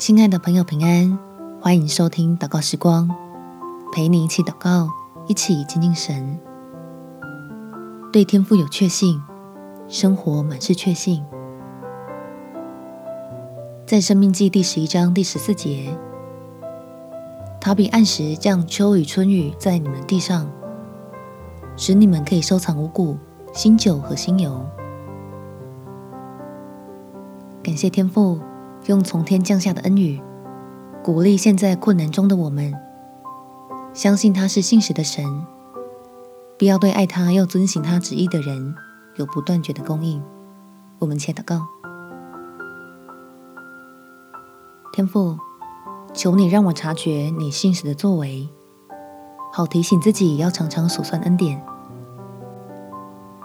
亲爱的朋友，平安！欢迎收听祷告时光，陪你一起祷告，一起亲近神。对天赋有确信，生活满是确信。在《生命记》第十一章第十四节，他必按时降秋雨春雨在你们地上，使你们可以收藏五谷、新酒和新油。感谢天父。用从天降下的恩雨，鼓励现在困难中的我们，相信他是信实的神，必要对爱他又遵行他旨意的人有不断绝的供应。我们且祷告：天父，求你让我察觉你信实的作为，好提醒自己要常常数算恩典。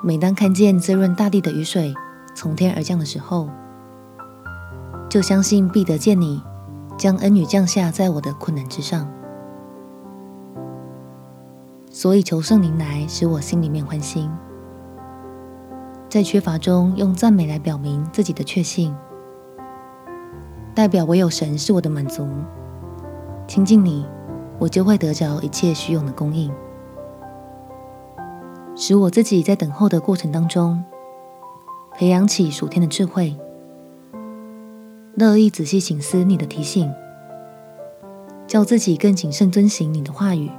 每当看见滋润大地的雨水从天而降的时候，就相信必得见你将恩雨降下在我的困难之上，所以求圣灵来使我心里面欢欣，在缺乏中用赞美来表明自己的确信，代表唯有神是我的满足，亲近你，我就会得着一切需用的供应，使我自己在等候的过程当中，培养起属天的智慧。乐意仔细省思你的提醒，叫自己更谨慎遵行你的话语，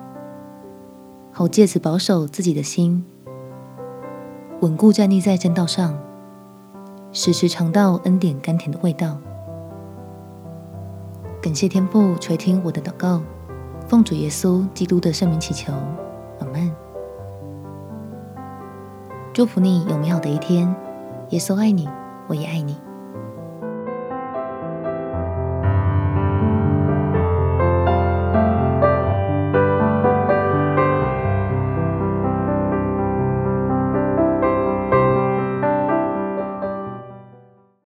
好借此保守自己的心，稳固站立在正道上，时时尝到恩典甘甜的味道。感谢天父垂听我的祷告，奉主耶稣基督的圣名祈求，阿门。祝福你有美好的一天，耶稣爱你，我也爱你。